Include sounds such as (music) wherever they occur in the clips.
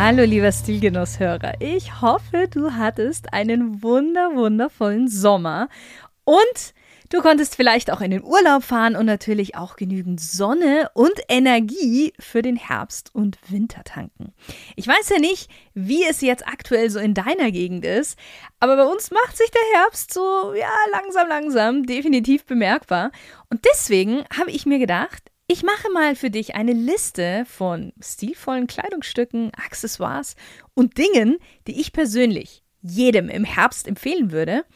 Hallo lieber Stilgenusshörer, ich hoffe, du hattest einen wunder wundervollen Sommer. Und du konntest vielleicht auch in den Urlaub fahren und natürlich auch genügend Sonne und Energie für den Herbst und Winter tanken. Ich weiß ja nicht, wie es jetzt aktuell so in deiner Gegend ist, aber bei uns macht sich der Herbst so ja langsam langsam definitiv bemerkbar. Und deswegen habe ich mir gedacht, ich mache mal für dich eine Liste von stilvollen Kleidungsstücken, Accessoires und Dingen, die ich persönlich jedem im Herbst empfehlen würde,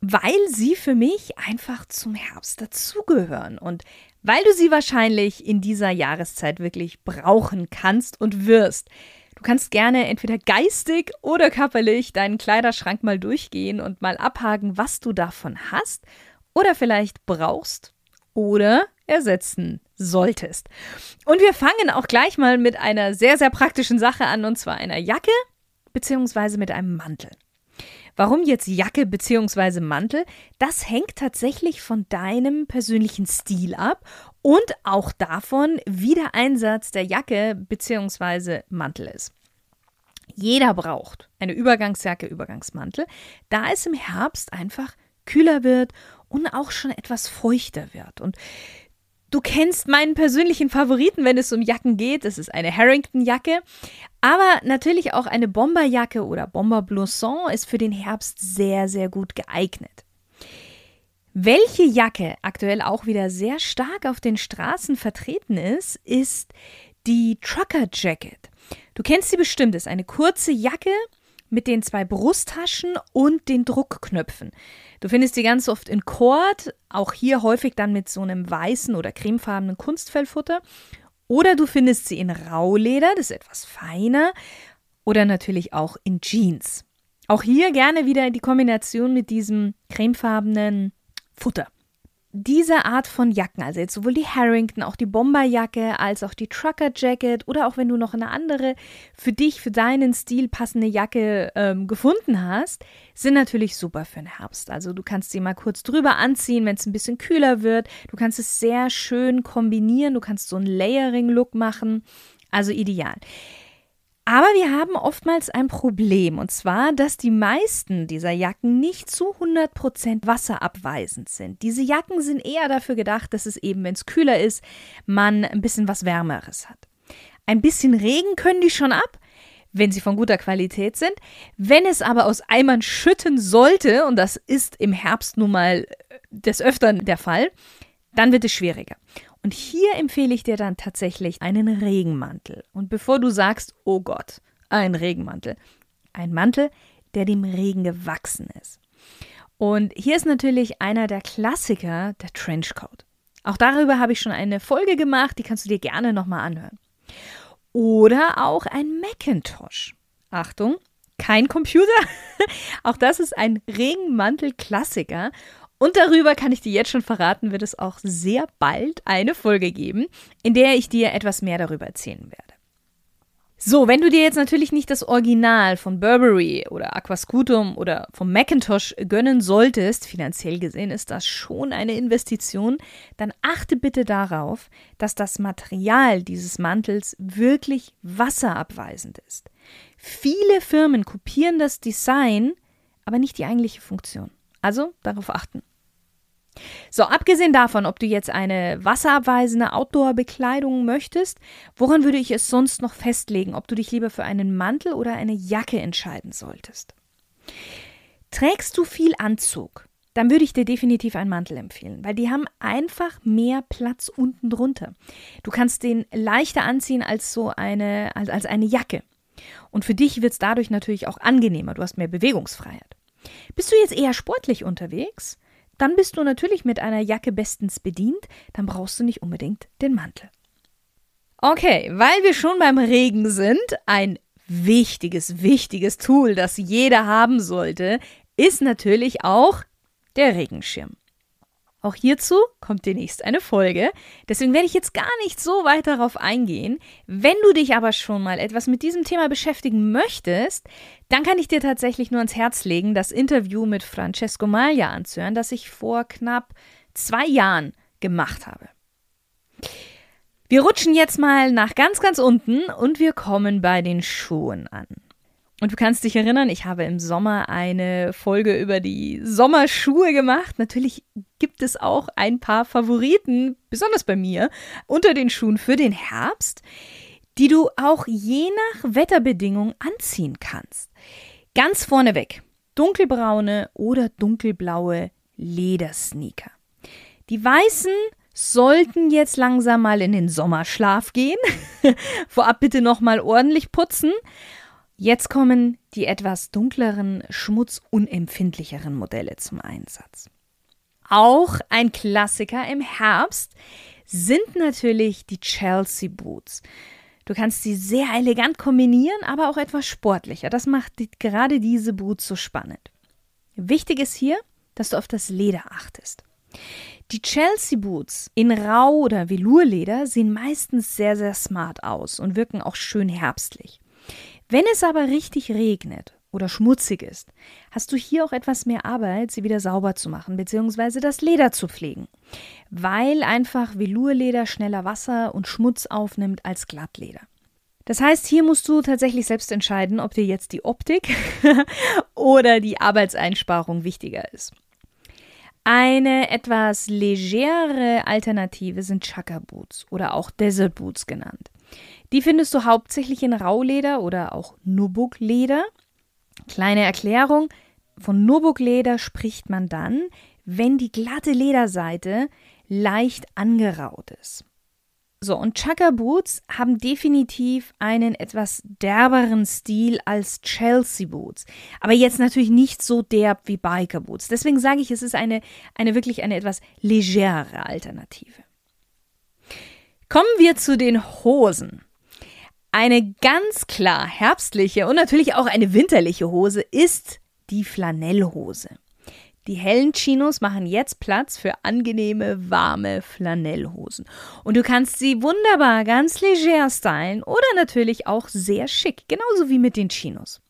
weil sie für mich einfach zum Herbst dazugehören und weil du sie wahrscheinlich in dieser Jahreszeit wirklich brauchen kannst und wirst. Du kannst gerne entweder geistig oder körperlich deinen Kleiderschrank mal durchgehen und mal abhaken, was du davon hast oder vielleicht brauchst oder ersetzen solltest. Und wir fangen auch gleich mal mit einer sehr, sehr praktischen Sache an, und zwar einer Jacke beziehungsweise mit einem Mantel. Warum jetzt Jacke bzw. Mantel? Das hängt tatsächlich von deinem persönlichen Stil ab und auch davon, wie der Einsatz der Jacke bzw. Mantel ist. Jeder braucht eine Übergangsjacke, Übergangsmantel, da es im Herbst einfach kühler wird und auch schon etwas feuchter wird. Und Du kennst meinen persönlichen Favoriten, wenn es um Jacken geht. Das ist eine Harrington-Jacke. Aber natürlich auch eine Bomberjacke oder Bomberblouson ist für den Herbst sehr, sehr gut geeignet. Welche Jacke aktuell auch wieder sehr stark auf den Straßen vertreten ist, ist die Trucker Jacket. Du kennst sie bestimmt, es ist eine kurze Jacke mit den zwei Brusttaschen und den Druckknöpfen. Du findest die ganz oft in Kord, auch hier häufig dann mit so einem weißen oder cremefarbenen Kunstfellfutter. Oder du findest sie in Rauleder, das ist etwas feiner. Oder natürlich auch in Jeans. Auch hier gerne wieder die Kombination mit diesem cremefarbenen Futter diese Art von Jacken, also jetzt sowohl die Harrington, auch die Bomberjacke, als auch die Trucker Jacket oder auch wenn du noch eine andere für dich, für deinen Stil passende Jacke ähm, gefunden hast, sind natürlich super für den Herbst. Also du kannst sie mal kurz drüber anziehen, wenn es ein bisschen kühler wird. Du kannst es sehr schön kombinieren. Du kannst so einen Layering-Look machen. Also ideal. Aber wir haben oftmals ein Problem, und zwar, dass die meisten dieser Jacken nicht zu 100% wasserabweisend sind. Diese Jacken sind eher dafür gedacht, dass es eben, wenn es kühler ist, man ein bisschen was Wärmeres hat. Ein bisschen Regen können die schon ab, wenn sie von guter Qualität sind. Wenn es aber aus Eimern schütten sollte, und das ist im Herbst nun mal des Öfteren der Fall, dann wird es schwieriger. Und hier empfehle ich dir dann tatsächlich einen Regenmantel. Und bevor du sagst, oh Gott, ein Regenmantel, ein Mantel, der dem Regen gewachsen ist. Und hier ist natürlich einer der Klassiker der Trenchcoat. Auch darüber habe ich schon eine Folge gemacht, die kannst du dir gerne nochmal anhören. Oder auch ein Macintosh. Achtung, kein Computer. (laughs) auch das ist ein Regenmantel-Klassiker und darüber kann ich dir jetzt schon verraten, wird es auch sehr bald eine Folge geben, in der ich dir etwas mehr darüber erzählen werde. So, wenn du dir jetzt natürlich nicht das Original von Burberry oder Aquascutum oder vom Macintosh gönnen solltest, finanziell gesehen ist das schon eine Investition, dann achte bitte darauf, dass das Material dieses Mantels wirklich wasserabweisend ist. Viele Firmen kopieren das Design, aber nicht die eigentliche Funktion. Also darauf achten. So, abgesehen davon, ob du jetzt eine wasserabweisende Outdoor-Bekleidung möchtest, woran würde ich es sonst noch festlegen, ob du dich lieber für einen Mantel oder eine Jacke entscheiden solltest? Trägst du viel Anzug, dann würde ich dir definitiv einen Mantel empfehlen, weil die haben einfach mehr Platz unten drunter. Du kannst den leichter anziehen als so eine, als, als eine Jacke. Und für dich wird es dadurch natürlich auch angenehmer. Du hast mehr Bewegungsfreiheit. Bist du jetzt eher sportlich unterwegs? Dann bist du natürlich mit einer Jacke bestens bedient, dann brauchst du nicht unbedingt den Mantel. Okay, weil wir schon beim Regen sind, ein wichtiges, wichtiges Tool, das jeder haben sollte, ist natürlich auch der Regenschirm. Auch hierzu kommt demnächst eine Folge. Deswegen werde ich jetzt gar nicht so weit darauf eingehen. Wenn du dich aber schon mal etwas mit diesem Thema beschäftigen möchtest, dann kann ich dir tatsächlich nur ans Herz legen, das Interview mit Francesco Maglia anzuhören, das ich vor knapp zwei Jahren gemacht habe. Wir rutschen jetzt mal nach ganz, ganz unten und wir kommen bei den Schuhen an. Und du kannst dich erinnern, ich habe im Sommer eine Folge über die Sommerschuhe gemacht. Natürlich gibt es auch ein paar Favoriten, besonders bei mir, unter den Schuhen für den Herbst, die du auch je nach Wetterbedingung anziehen kannst. Ganz vorneweg dunkelbraune oder dunkelblaue Ledersneaker. Die weißen sollten jetzt langsam mal in den Sommerschlaf gehen. (laughs) Vorab bitte nochmal ordentlich putzen. Jetzt kommen die etwas dunkleren, schmutzunempfindlicheren Modelle zum Einsatz. Auch ein Klassiker im Herbst sind natürlich die Chelsea Boots. Du kannst sie sehr elegant kombinieren, aber auch etwas sportlicher. Das macht gerade diese Boots so spannend. Wichtig ist hier, dass du auf das Leder achtest. Die Chelsea Boots in Rau- oder Velurleder sehen meistens sehr, sehr smart aus und wirken auch schön herbstlich. Wenn es aber richtig regnet oder schmutzig ist, hast du hier auch etwas mehr Arbeit, sie wieder sauber zu machen bzw. das Leder zu pflegen, weil einfach Velurleder schneller Wasser und Schmutz aufnimmt als Glattleder. Das heißt, hier musst du tatsächlich selbst entscheiden, ob dir jetzt die Optik (laughs) oder die Arbeitseinsparung wichtiger ist. Eine etwas legere Alternative sind Chukka Boots oder auch Desert Boots genannt. Die findest du hauptsächlich in Rauleder oder auch Nubuk-Leder. Kleine Erklärung: Von Nubuk-Leder spricht man dann, wenn die glatte Lederseite leicht angeraut ist. So, und Chukka Boots haben definitiv einen etwas derberen Stil als Chelsea Boots. Aber jetzt natürlich nicht so derb wie Biker Boots. Deswegen sage ich, es ist eine, eine wirklich eine etwas legere Alternative. Kommen wir zu den Hosen. Eine ganz klar herbstliche und natürlich auch eine winterliche Hose ist die Flanellhose. Die hellen Chinos machen jetzt Platz für angenehme, warme Flanellhosen. Und du kannst sie wunderbar ganz leger stylen oder natürlich auch sehr schick, genauso wie mit den Chinos.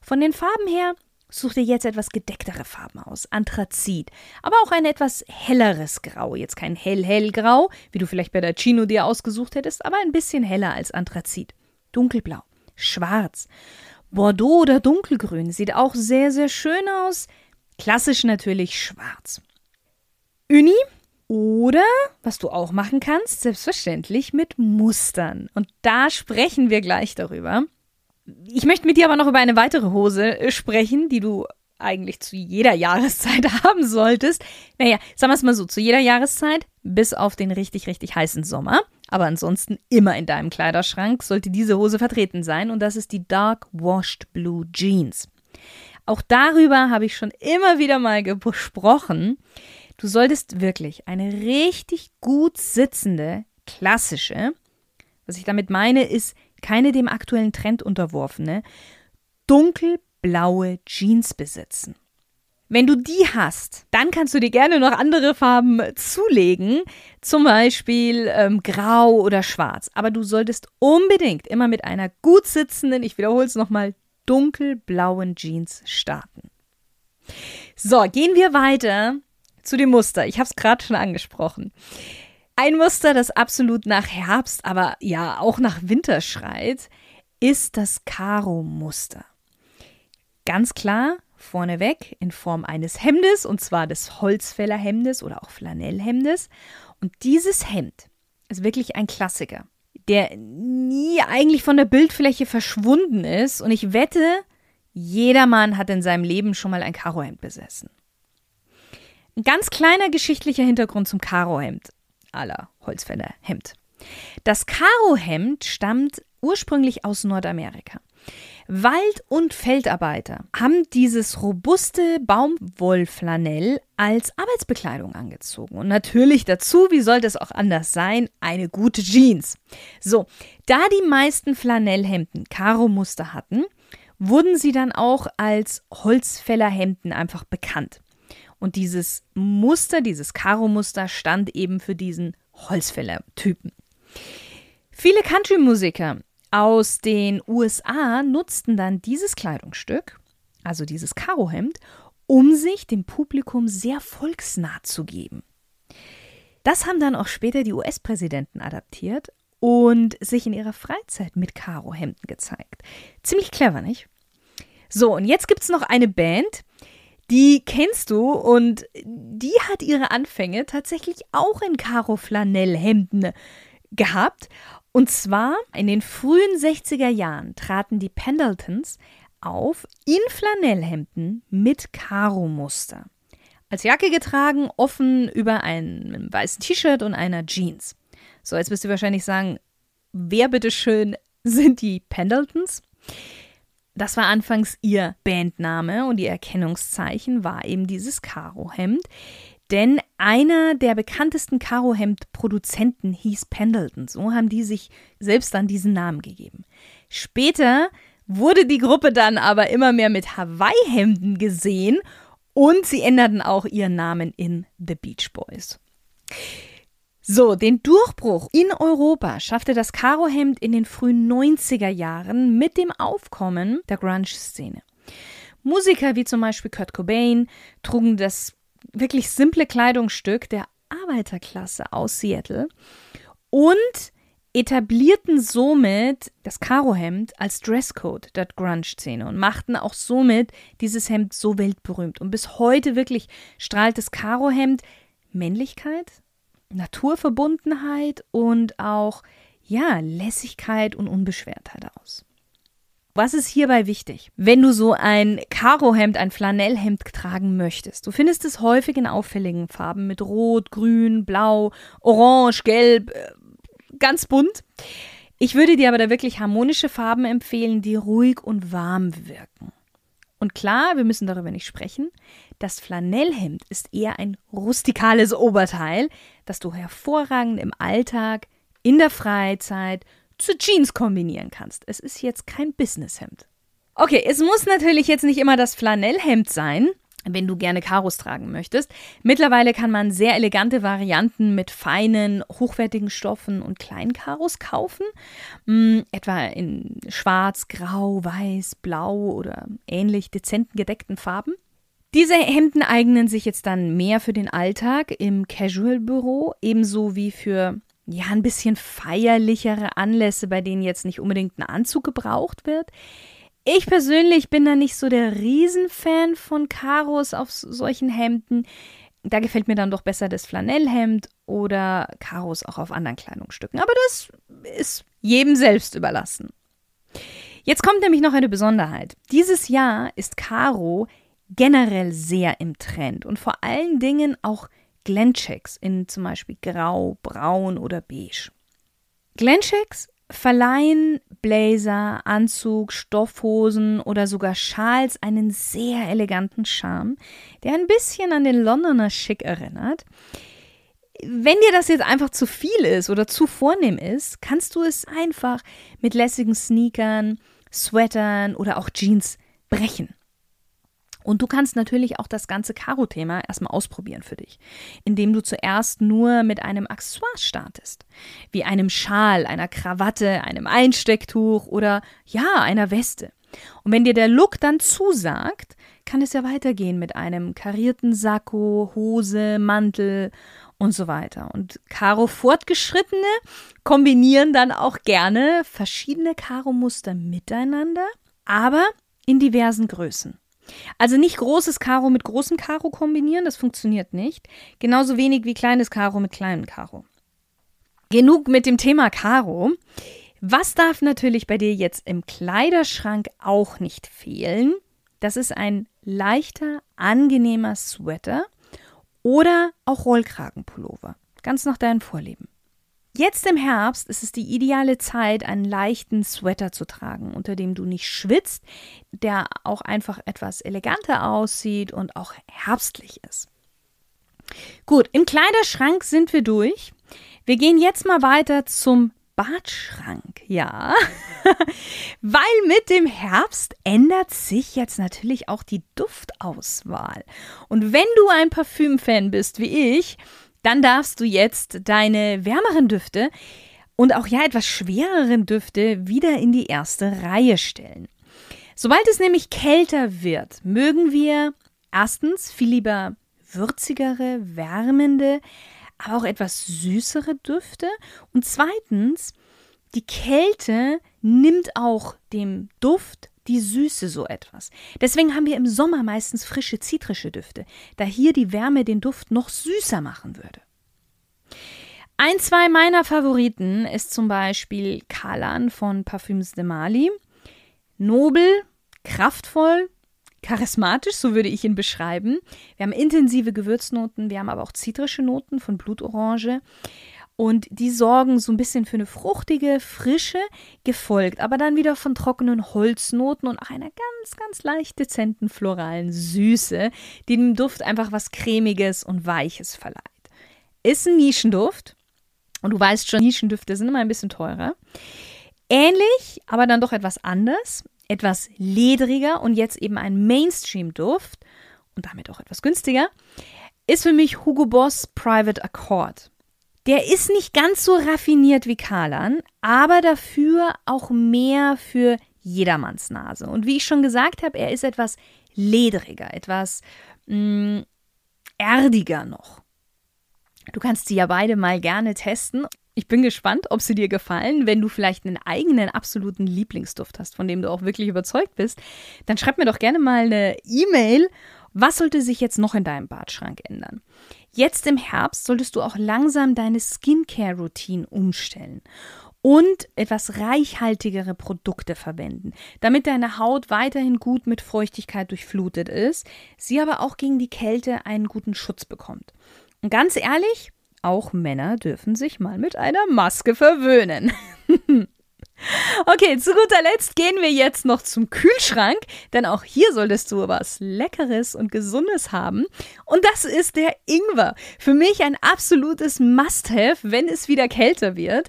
Von den Farben her such dir jetzt etwas gedecktere Farben aus. Anthrazit, aber auch ein etwas helleres Grau. Jetzt kein hell-hell-Grau, wie du vielleicht bei der Chino dir ausgesucht hättest, aber ein bisschen heller als Anthrazit. Dunkelblau, schwarz, Bordeaux oder dunkelgrün sieht auch sehr, sehr schön aus. Klassisch natürlich schwarz. Uni oder, was du auch machen kannst, selbstverständlich mit Mustern. Und da sprechen wir gleich darüber. Ich möchte mit dir aber noch über eine weitere Hose äh, sprechen, die du eigentlich zu jeder Jahreszeit (laughs) haben solltest. Naja, sagen wir es mal so, zu jeder Jahreszeit, bis auf den richtig, richtig heißen Sommer. Aber ansonsten immer in deinem Kleiderschrank sollte diese Hose vertreten sein und das ist die Dark Washed Blue Jeans. Auch darüber habe ich schon immer wieder mal gesprochen. Du solltest wirklich eine richtig gut sitzende, klassische, was ich damit meine, ist keine dem aktuellen Trend unterworfene, dunkelblaue Jeans besitzen. Wenn du die hast, dann kannst du dir gerne noch andere Farben zulegen, zum Beispiel ähm, grau oder schwarz. Aber du solltest unbedingt immer mit einer gut sitzenden, ich wiederhole es nochmal, dunkelblauen Jeans starten. So, gehen wir weiter zu dem Muster. Ich habe es gerade schon angesprochen. Ein Muster, das absolut nach Herbst, aber ja auch nach Winter schreit, ist das Karo-Muster. Ganz klar, vorneweg in Form eines Hemdes, und zwar des Holzfällerhemdes oder auch Flanellhemdes. Und dieses Hemd ist wirklich ein Klassiker der nie eigentlich von der Bildfläche verschwunden ist. Und ich wette, jedermann hat in seinem Leben schon mal ein Karohemd besessen. Ein ganz kleiner geschichtlicher Hintergrund zum Karohemd aller Holzfäller Hemd. Das Karohemd stammt ursprünglich aus Nordamerika. Wald- und Feldarbeiter haben dieses robuste Baumwollflanell als Arbeitsbekleidung angezogen. Und natürlich dazu, wie sollte es auch anders sein, eine gute Jeans. So, da die meisten Flanellhemden Karo-Muster hatten, wurden sie dann auch als Holzfällerhemden einfach bekannt. Und dieses Muster, dieses Karo-Muster stand eben für diesen Holzfäller-Typen. Viele Country-Musiker aus den USA nutzten dann dieses Kleidungsstück, also dieses Karohemd, um sich dem Publikum sehr volksnah zu geben. Das haben dann auch später die US-Präsidenten adaptiert und sich in ihrer Freizeit mit Karohemden gezeigt. Ziemlich clever, nicht? So, und jetzt gibt es noch eine Band, die kennst du und die hat ihre Anfänge tatsächlich auch in Karo-Flanellhemden gehabt. Und zwar in den frühen 60er Jahren traten die Pendletons auf in Flanellhemden mit Karo-Muster. Als Jacke getragen, offen über einem weißen T-Shirt und einer Jeans. So, jetzt wirst du wahrscheinlich sagen, wer bitteschön sind die Pendletons? Das war anfangs ihr Bandname und ihr Erkennungszeichen war eben dieses Karohemd. Denn einer der bekanntesten Karohemd-Produzenten hieß Pendleton. So haben die sich selbst dann diesen Namen gegeben. Später wurde die Gruppe dann aber immer mehr mit Hawaii-Hemden gesehen und sie änderten auch ihren Namen in The Beach Boys. So, den Durchbruch in Europa schaffte das Karohemd in den frühen 90er Jahren mit dem Aufkommen der Grunge-Szene. Musiker wie zum Beispiel Kurt Cobain trugen das wirklich simple Kleidungsstück der Arbeiterklasse aus Seattle und etablierten somit das Karohemd als Dresscode der Grunge-Szene und machten auch somit dieses Hemd so weltberühmt. Und bis heute wirklich strahlt das Karohemd Männlichkeit, Naturverbundenheit und auch ja, Lässigkeit und Unbeschwertheit aus. Was ist hierbei wichtig? Wenn du so ein Karohemd, ein Flanellhemd tragen möchtest, du findest es häufig in auffälligen Farben mit Rot, Grün, Blau, Orange, Gelb, äh, ganz bunt. Ich würde dir aber da wirklich harmonische Farben empfehlen, die ruhig und warm wirken. Und klar, wir müssen darüber nicht sprechen. Das Flanellhemd ist eher ein rustikales Oberteil, das du hervorragend im Alltag, in der Freizeit zu Jeans kombinieren kannst. Es ist jetzt kein Businesshemd. Okay, es muss natürlich jetzt nicht immer das Flanellhemd sein, wenn du gerne Karos tragen möchtest. Mittlerweile kann man sehr elegante Varianten mit feinen, hochwertigen Stoffen und kleinen Karos kaufen, hm, etwa in schwarz, grau, weiß, blau oder ähnlich dezenten gedeckten Farben. Diese Hemden eignen sich jetzt dann mehr für den Alltag im Casual-Büro, ebenso wie für ja, ein bisschen feierlichere Anlässe, bei denen jetzt nicht unbedingt ein Anzug gebraucht wird. Ich persönlich bin da nicht so der Riesenfan von Karos auf solchen Hemden. Da gefällt mir dann doch besser das Flanellhemd oder Karos auch auf anderen Kleidungsstücken. Aber das ist jedem selbst überlassen. Jetzt kommt nämlich noch eine Besonderheit. Dieses Jahr ist Karo generell sehr im Trend und vor allen Dingen auch Glenchecks in zum Beispiel Grau, Braun oder Beige. Glenchecks verleihen Blazer, Anzug, Stoffhosen oder sogar Schals einen sehr eleganten Charme, der ein bisschen an den Londoner Schick erinnert. Wenn dir das jetzt einfach zu viel ist oder zu vornehm ist, kannst du es einfach mit lässigen Sneakern, Sweatern oder auch Jeans brechen. Und du kannst natürlich auch das ganze Karo-Thema erstmal ausprobieren für dich, indem du zuerst nur mit einem Accessoire startest, wie einem Schal, einer Krawatte, einem Einstecktuch oder ja, einer Weste. Und wenn dir der Look dann zusagt, kann es ja weitergehen mit einem karierten Sakko, Hose, Mantel und so weiter. Und Karo Fortgeschrittene kombinieren dann auch gerne verschiedene Karo-Muster miteinander, aber in diversen Größen. Also nicht großes Karo mit großem Karo kombinieren, das funktioniert nicht. Genauso wenig wie kleines Karo mit kleinem Karo. Genug mit dem Thema Karo. Was darf natürlich bei dir jetzt im Kleiderschrank auch nicht fehlen? Das ist ein leichter, angenehmer Sweater oder auch Rollkragenpullover. Ganz nach deinen Vorlieben. Jetzt im Herbst ist es die ideale Zeit, einen leichten Sweater zu tragen, unter dem du nicht schwitzt, der auch einfach etwas eleganter aussieht und auch herbstlich ist. Gut, im Kleiderschrank sind wir durch. Wir gehen jetzt mal weiter zum Badschrank, ja. (laughs) Weil mit dem Herbst ändert sich jetzt natürlich auch die Duftauswahl. Und wenn du ein Parfümfan bist wie ich, dann darfst du jetzt deine wärmeren Düfte und auch ja etwas schwereren Düfte wieder in die erste Reihe stellen. Sobald es nämlich kälter wird, mögen wir erstens viel lieber würzigere, wärmende, aber auch etwas süßere Düfte. Und zweitens, die Kälte nimmt auch dem Duft die Süße so etwas. Deswegen haben wir im Sommer meistens frische zitrische Düfte, da hier die Wärme den Duft noch süßer machen würde. Ein, zwei meiner Favoriten ist zum Beispiel Kalan von Parfüms de Mali. Nobel, kraftvoll, charismatisch, so würde ich ihn beschreiben. Wir haben intensive Gewürznoten, wir haben aber auch zitrische Noten von Blutorange. Und die sorgen so ein bisschen für eine fruchtige Frische, gefolgt aber dann wieder von trockenen Holznoten und auch einer ganz, ganz leicht dezenten floralen Süße, die dem Duft einfach was Cremiges und Weiches verleiht. Ist ein Nischenduft. Und du weißt schon, Nischendüfte sind immer ein bisschen teurer. Ähnlich, aber dann doch etwas anders, etwas ledriger und jetzt eben ein Mainstream-Duft und damit auch etwas günstiger, ist für mich Hugo Boss Private Accord. Der ist nicht ganz so raffiniert wie Kalan, aber dafür auch mehr für jedermanns Nase. Und wie ich schon gesagt habe, er ist etwas ledriger, etwas mh, mm, erdiger noch. Du kannst sie ja beide mal gerne testen. Ich bin gespannt, ob sie dir gefallen. Wenn du vielleicht einen eigenen absoluten Lieblingsduft hast, von dem du auch wirklich überzeugt bist, dann schreib mir doch gerne mal eine E-Mail. Was sollte sich jetzt noch in deinem Badschrank ändern? Jetzt im Herbst solltest du auch langsam deine Skincare-Routine umstellen und etwas reichhaltigere Produkte verwenden, damit deine Haut weiterhin gut mit Feuchtigkeit durchflutet ist, sie aber auch gegen die Kälte einen guten Schutz bekommt. Und ganz ehrlich, auch Männer dürfen sich mal mit einer Maske verwöhnen. (laughs) Okay, zu guter Letzt gehen wir jetzt noch zum Kühlschrank, denn auch hier solltest du was Leckeres und Gesundes haben. Und das ist der Ingwer. Für mich ein absolutes Must-Have, wenn es wieder kälter wird.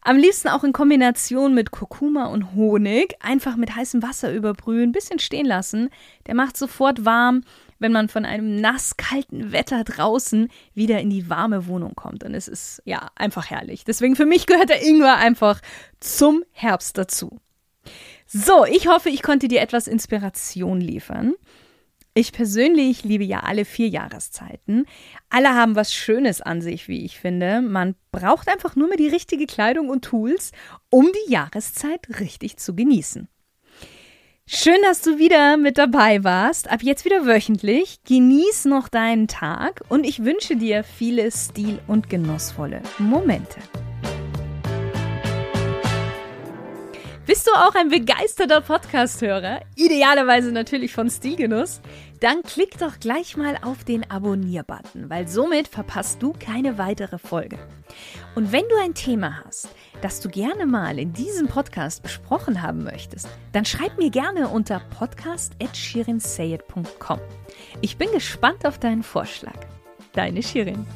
Am liebsten auch in Kombination mit Kurkuma und Honig. Einfach mit heißem Wasser überbrühen, bisschen stehen lassen. Der macht sofort warm wenn man von einem nasskalten Wetter draußen wieder in die warme Wohnung kommt. Und es ist ja einfach herrlich. Deswegen für mich gehört der Ingwer einfach zum Herbst dazu. So, ich hoffe, ich konnte dir etwas Inspiration liefern. Ich persönlich liebe ja alle vier Jahreszeiten. Alle haben was Schönes an sich, wie ich finde. Man braucht einfach nur mehr die richtige Kleidung und Tools, um die Jahreszeit richtig zu genießen. Schön, dass du wieder mit dabei warst. Ab jetzt wieder wöchentlich. Genieß noch deinen Tag und ich wünsche dir viele stil- und genussvolle Momente. Bist du auch ein begeisterter Podcast-Hörer? Idealerweise natürlich von Stilgenuss? Dann klick doch gleich mal auf den Abonnier-Button, weil somit verpasst du keine weitere Folge. Und wenn du ein Thema hast, das du gerne mal in diesem Podcast besprochen haben möchtest, dann schreib mir gerne unter podcast.shirinsayed.com. Ich bin gespannt auf deinen Vorschlag. Deine Shirin.